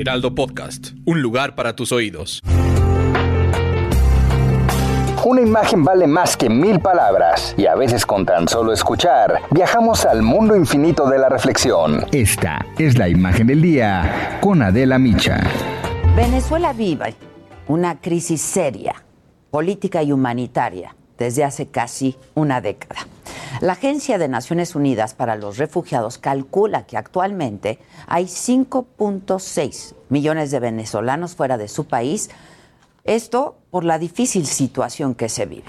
Heraldo Podcast, un lugar para tus oídos. Una imagen vale más que mil palabras y a veces con tan solo escuchar viajamos al mundo infinito de la reflexión. Esta es la imagen del día con Adela Micha. Venezuela vive una crisis seria, política y humanitaria, desde hace casi una década. La Agencia de Naciones Unidas para los Refugiados calcula que actualmente hay 5.6 millones de venezolanos fuera de su país, esto por la difícil situación que se vive.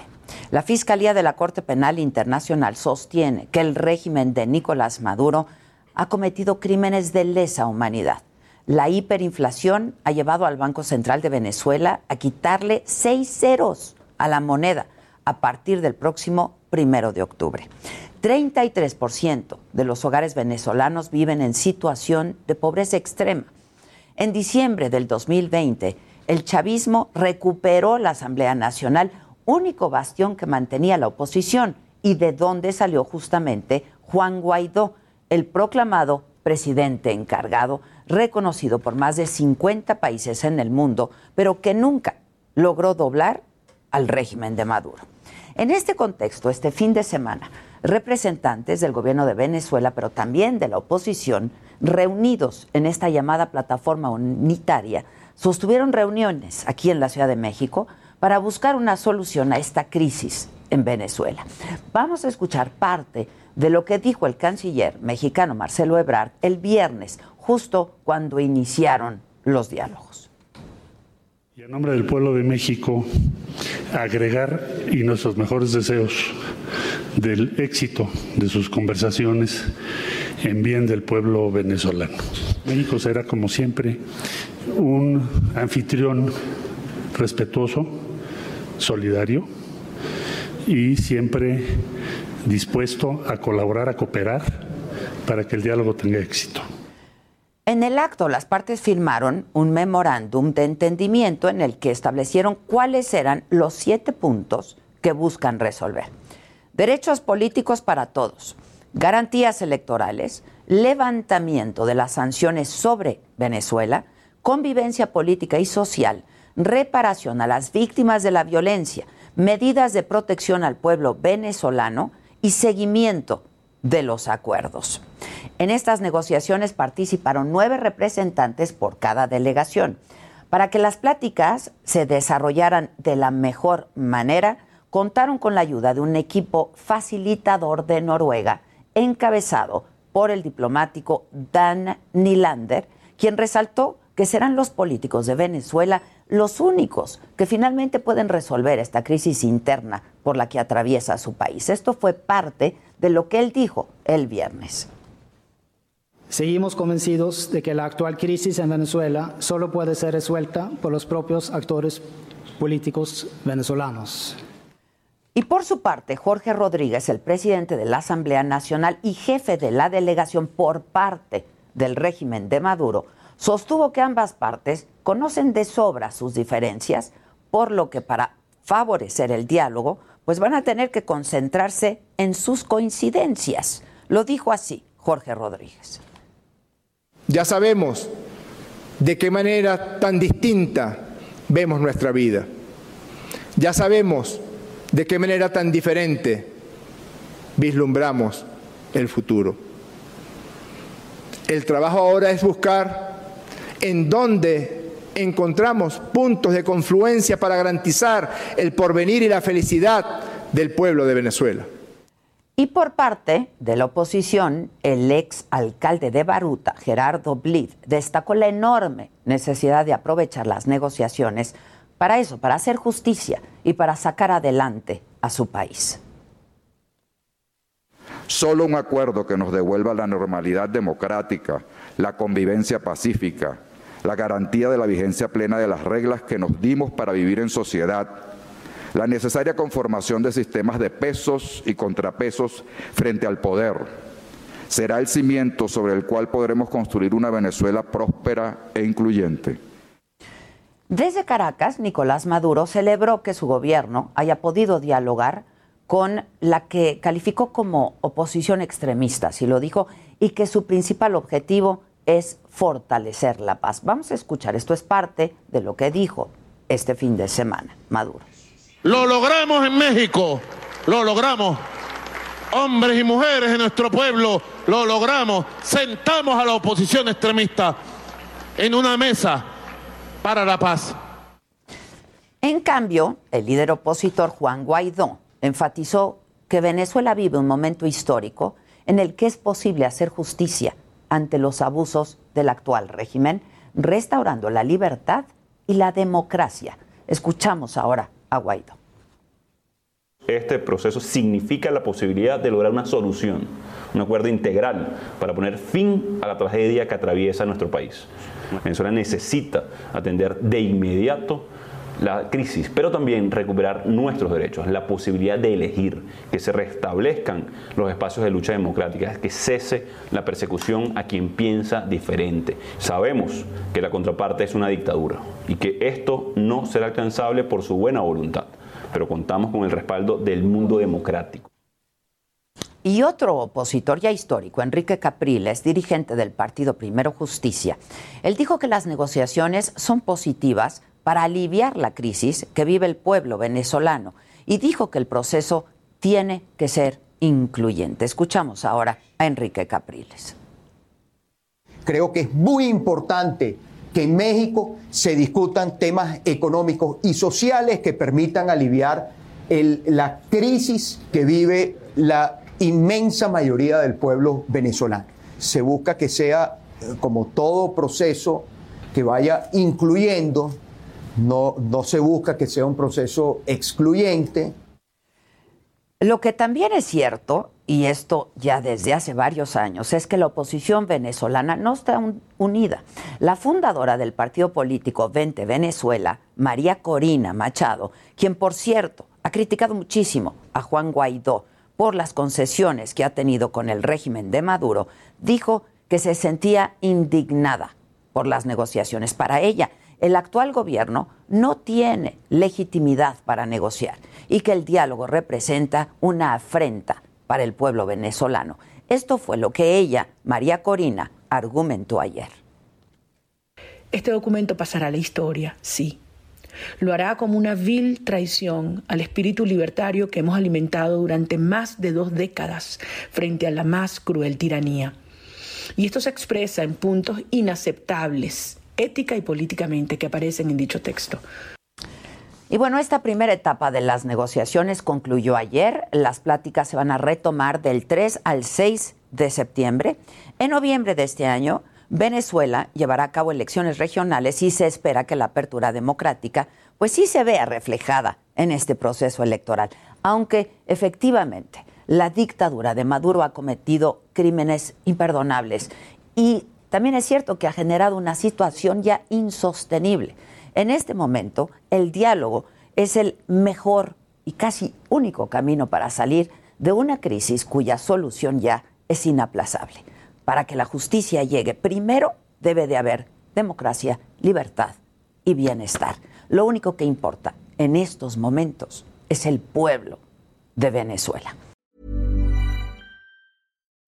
La Fiscalía de la Corte Penal Internacional sostiene que el régimen de Nicolás Maduro ha cometido crímenes de lesa humanidad. La hiperinflación ha llevado al Banco Central de Venezuela a quitarle seis ceros a la moneda a partir del próximo primero de octubre. 33% de los hogares venezolanos viven en situación de pobreza extrema. En diciembre del 2020, el chavismo recuperó la Asamblea Nacional, único bastión que mantenía la oposición y de donde salió justamente Juan Guaidó, el proclamado presidente encargado, reconocido por más de 50 países en el mundo, pero que nunca logró doblar al régimen de Maduro. En este contexto, este fin de semana, representantes del gobierno de Venezuela, pero también de la oposición, reunidos en esta llamada plataforma unitaria, sostuvieron reuniones aquí en la Ciudad de México para buscar una solución a esta crisis en Venezuela. Vamos a escuchar parte de lo que dijo el canciller mexicano Marcelo Ebrard el viernes, justo cuando iniciaron los diálogos. Y en nombre del pueblo de México, agregar y nuestros mejores deseos del éxito de sus conversaciones en bien del pueblo venezolano. México será, como siempre, un anfitrión respetuoso, solidario y siempre dispuesto a colaborar, a cooperar para que el diálogo tenga éxito. En el acto, las partes firmaron un memorándum de entendimiento en el que establecieron cuáles eran los siete puntos que buscan resolver. Derechos políticos para todos, garantías electorales, levantamiento de las sanciones sobre Venezuela, convivencia política y social, reparación a las víctimas de la violencia, medidas de protección al pueblo venezolano y seguimiento de los acuerdos. En estas negociaciones participaron nueve representantes por cada delegación. Para que las pláticas se desarrollaran de la mejor manera, contaron con la ayuda de un equipo facilitador de Noruega, encabezado por el diplomático Dan Nylander, quien resaltó que serán los políticos de Venezuela los únicos que finalmente pueden resolver esta crisis interna por la que atraviesa su país. Esto fue parte de lo que él dijo el viernes. Seguimos convencidos de que la actual crisis en Venezuela solo puede ser resuelta por los propios actores políticos venezolanos. Y por su parte, Jorge Rodríguez, el presidente de la Asamblea Nacional y jefe de la delegación por parte del régimen de Maduro, sostuvo que ambas partes conocen de sobra sus diferencias, por lo que para favorecer el diálogo, pues van a tener que concentrarse en sus coincidencias. Lo dijo así Jorge Rodríguez. Ya sabemos de qué manera tan distinta vemos nuestra vida. Ya sabemos de qué manera tan diferente vislumbramos el futuro. El trabajo ahora es buscar en dónde encontramos puntos de confluencia para garantizar el porvenir y la felicidad del pueblo de Venezuela. Y por parte de la oposición, el ex alcalde de Baruta, Gerardo Blid, destacó la enorme necesidad de aprovechar las negociaciones para eso, para hacer justicia y para sacar adelante a su país. Solo un acuerdo que nos devuelva la normalidad democrática, la convivencia pacífica, la garantía de la vigencia plena de las reglas que nos dimos para vivir en sociedad, la necesaria conformación de sistemas de pesos y contrapesos frente al poder, será el cimiento sobre el cual podremos construir una Venezuela próspera e incluyente. Desde Caracas, Nicolás Maduro celebró que su gobierno haya podido dialogar con la que calificó como oposición extremista, así lo dijo, y que su principal objetivo es fortalecer la paz. Vamos a escuchar, esto es parte de lo que dijo este fin de semana Maduro. Lo logramos en México, lo logramos. Hombres y mujeres de nuestro pueblo, lo logramos. Sentamos a la oposición extremista en una mesa para la paz. En cambio, el líder opositor Juan Guaidó enfatizó que Venezuela vive un momento histórico en el que es posible hacer justicia ante los abusos del actual régimen, restaurando la libertad y la democracia. Escuchamos ahora a Guaidó. Este proceso significa la posibilidad de lograr una solución, un acuerdo integral para poner fin a la tragedia que atraviesa nuestro país. Venezuela necesita atender de inmediato la crisis, pero también recuperar nuestros derechos, la posibilidad de elegir, que se restablezcan los espacios de lucha democrática, que cese la persecución a quien piensa diferente. Sabemos que la contraparte es una dictadura y que esto no será alcanzable por su buena voluntad, pero contamos con el respaldo del mundo democrático. Y otro opositor ya histórico, Enrique Capriles, dirigente del partido Primero Justicia, él dijo que las negociaciones son positivas para aliviar la crisis que vive el pueblo venezolano y dijo que el proceso tiene que ser incluyente. Escuchamos ahora a Enrique Capriles. Creo que es muy importante que en México se discutan temas económicos y sociales que permitan aliviar la crisis que vive la inmensa mayoría del pueblo venezolano. Se busca que sea, eh, como todo proceso, que vaya incluyendo, no, no se busca que sea un proceso excluyente. Lo que también es cierto, y esto ya desde hace varios años, es que la oposición venezolana no está unida. La fundadora del partido político Vente Venezuela, María Corina Machado, quien por cierto ha criticado muchísimo a Juan Guaidó por las concesiones que ha tenido con el régimen de Maduro, dijo que se sentía indignada por las negociaciones. Para ella, el actual gobierno no tiene legitimidad para negociar y que el diálogo representa una afrenta para el pueblo venezolano. Esto fue lo que ella, María Corina, argumentó ayer. Este documento pasará a la historia, sí, lo hará como una vil traición al espíritu libertario que hemos alimentado durante más de dos décadas frente a la más cruel tiranía. Y esto se expresa en puntos inaceptables, ética y políticamente, que aparecen en dicho texto. Y bueno, esta primera etapa de las negociaciones concluyó ayer. Las pláticas se van a retomar del 3 al 6 de septiembre. En noviembre de este año, Venezuela llevará a cabo elecciones regionales y se espera que la apertura democrática pues sí se vea reflejada en este proceso electoral, aunque efectivamente la dictadura de Maduro ha cometido crímenes imperdonables y también es cierto que ha generado una situación ya insostenible. En este momento, el diálogo es el mejor y casi único camino para salir de una crisis cuya solución ya es inaplazable para que la justicia llegue, primero debe de haber democracia, libertad y bienestar. Lo único que importa en estos momentos es el pueblo de Venezuela.